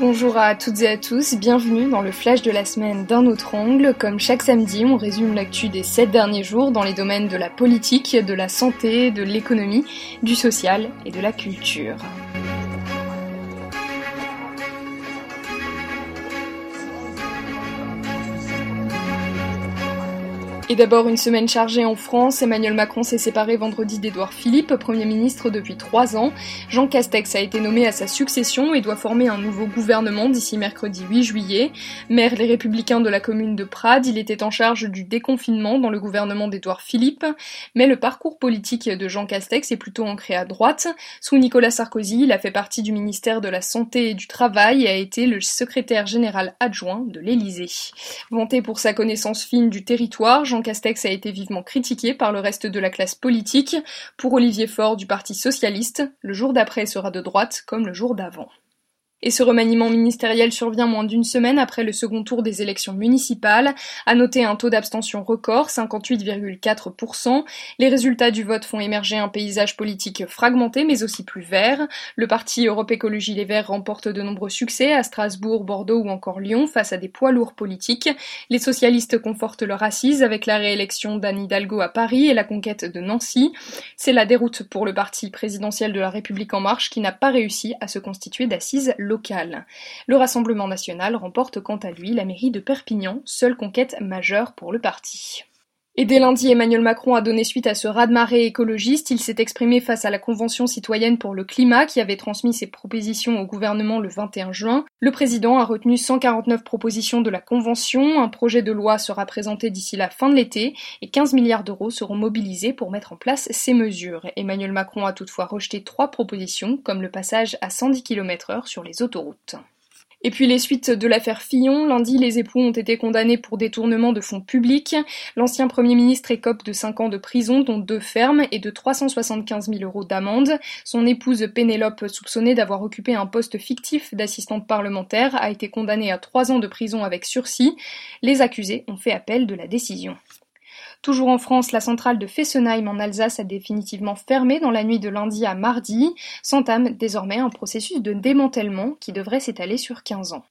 Bonjour à toutes et à tous, bienvenue dans le flash de la semaine d'un autre angle. Comme chaque samedi, on résume l'actu des sept derniers jours dans les domaines de la politique, de la santé, de l'économie, du social et de la culture. D'abord une semaine chargée en France, Emmanuel Macron s'est séparé vendredi d'Édouard Philippe, Premier ministre depuis trois ans. Jean Castex a été nommé à sa succession et doit former un nouveau gouvernement d'ici mercredi 8 juillet. Maire les Républicains de la commune de Prades, il était en charge du déconfinement dans le gouvernement d'Édouard Philippe. Mais le parcours politique de Jean Castex est plutôt ancré à droite. Sous Nicolas Sarkozy, il a fait partie du ministère de la Santé et du Travail et a été le secrétaire général adjoint de l'Élysée. Vanté pour sa connaissance fine du territoire, Jean Castex a été vivement critiqué par le reste de la classe politique. Pour Olivier Faure du Parti socialiste, le jour d'après sera de droite comme le jour d'avant. Et ce remaniement ministériel survient moins d'une semaine après le second tour des élections municipales. À noter un taux d'abstention record, 58,4%. Les résultats du vote font émerger un paysage politique fragmenté mais aussi plus vert. Le parti Europe Écologie Les Verts remporte de nombreux succès à Strasbourg, Bordeaux ou encore Lyon face à des poids lourds politiques. Les socialistes confortent leur assise avec la réélection d'Anne Hidalgo à Paris et la conquête de Nancy. C'est la déroute pour le parti présidentiel de la République en marche qui n'a pas réussi à se constituer d'assises le Rassemblement national remporte quant à lui la mairie de Perpignan, seule conquête majeure pour le parti. Et dès lundi, Emmanuel Macron a donné suite à ce raz-de-marée écologiste. Il s'est exprimé face à la Convention citoyenne pour le climat qui avait transmis ses propositions au gouvernement le 21 juin. Le président a retenu 149 propositions de la Convention. Un projet de loi sera présenté d'ici la fin de l'été et 15 milliards d'euros seront mobilisés pour mettre en place ces mesures. Emmanuel Macron a toutefois rejeté trois propositions comme le passage à 110 km heure sur les autoroutes. Et puis les suites de l'affaire Fillon. Lundi, les époux ont été condamnés pour détournement de fonds publics. L'ancien Premier ministre écope de 5 ans de prison, dont deux fermes, et de 375 000 euros d'amende. Son épouse Pénélope, soupçonnée d'avoir occupé un poste fictif d'assistante parlementaire, a été condamnée à 3 ans de prison avec sursis. Les accusés ont fait appel de la décision. Toujours en France, la centrale de Fessenheim en Alsace a définitivement fermé dans la nuit de lundi à mardi. S'entame désormais un processus de démantèlement qui devrait s'étaler sur 15 ans.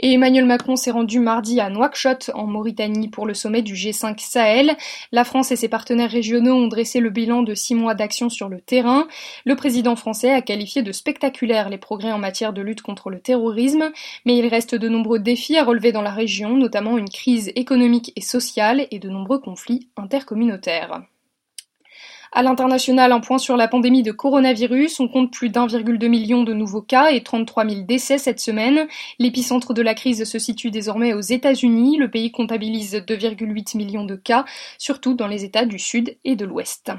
Et Emmanuel Macron s'est rendu mardi à Nouakchott, en Mauritanie, pour le sommet du G5 Sahel. La France et ses partenaires régionaux ont dressé le bilan de six mois d'action sur le terrain. Le président français a qualifié de spectaculaires les progrès en matière de lutte contre le terrorisme, mais il reste de nombreux défis à relever dans la région, notamment une crise économique et sociale et de nombreux conflits intercommunautaires. À l'international, un point sur la pandémie de coronavirus. On compte plus d'1,2 million de nouveaux cas et 33 000 décès cette semaine. L'épicentre de la crise se situe désormais aux États-Unis. Le pays comptabilise 2,8 millions de cas, surtout dans les États du Sud et de l'Ouest.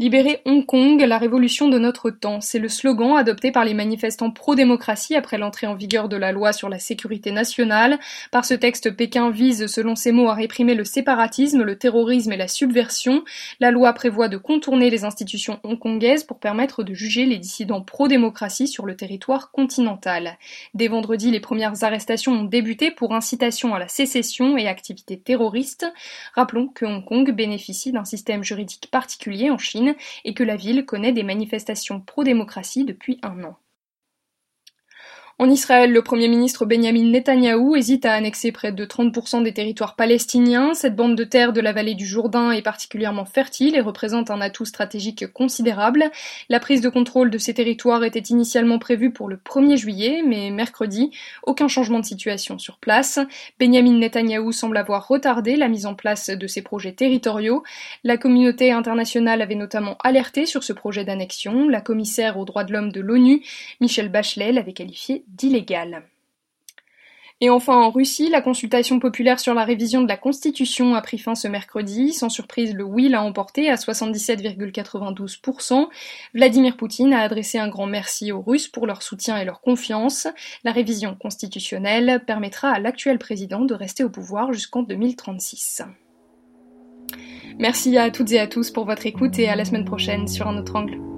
Libérer Hong Kong, la révolution de notre temps, c'est le slogan adopté par les manifestants pro-démocratie après l'entrée en vigueur de la loi sur la sécurité nationale. Par ce texte, Pékin vise, selon ses mots, à réprimer le séparatisme, le terrorisme et la subversion. La loi prévoit de contourner les institutions hongkongaises pour permettre de juger les dissidents pro-démocratie sur le territoire continental. Dès vendredi, les premières arrestations ont débuté pour incitation à la sécession et activités terroristes. Rappelons que Hong Kong bénéficie d'un système juridique particulier en Chine et que la ville connaît des manifestations pro-démocratie depuis un an. En Israël, le Premier ministre Benjamin Netanyahou hésite à annexer près de 30% des territoires palestiniens. Cette bande de terre de la vallée du Jourdain est particulièrement fertile et représente un atout stratégique considérable. La prise de contrôle de ces territoires était initialement prévue pour le 1er juillet, mais mercredi, aucun changement de situation sur place. Benjamin Netanyahou semble avoir retardé la mise en place de ces projets territoriaux. La communauté internationale avait notamment alerté sur ce projet d'annexion. La commissaire aux droits de l'homme de l'ONU, Michel Bachelet, l'avait qualifié d'illégal. Et enfin, en Russie, la consultation populaire sur la révision de la Constitution a pris fin ce mercredi. Sans surprise, le oui l'a emporté à 77,92%. Vladimir Poutine a adressé un grand merci aux Russes pour leur soutien et leur confiance. La révision constitutionnelle permettra à l'actuel président de rester au pouvoir jusqu'en 2036. Merci à toutes et à tous pour votre écoute et à la semaine prochaine sur un autre angle.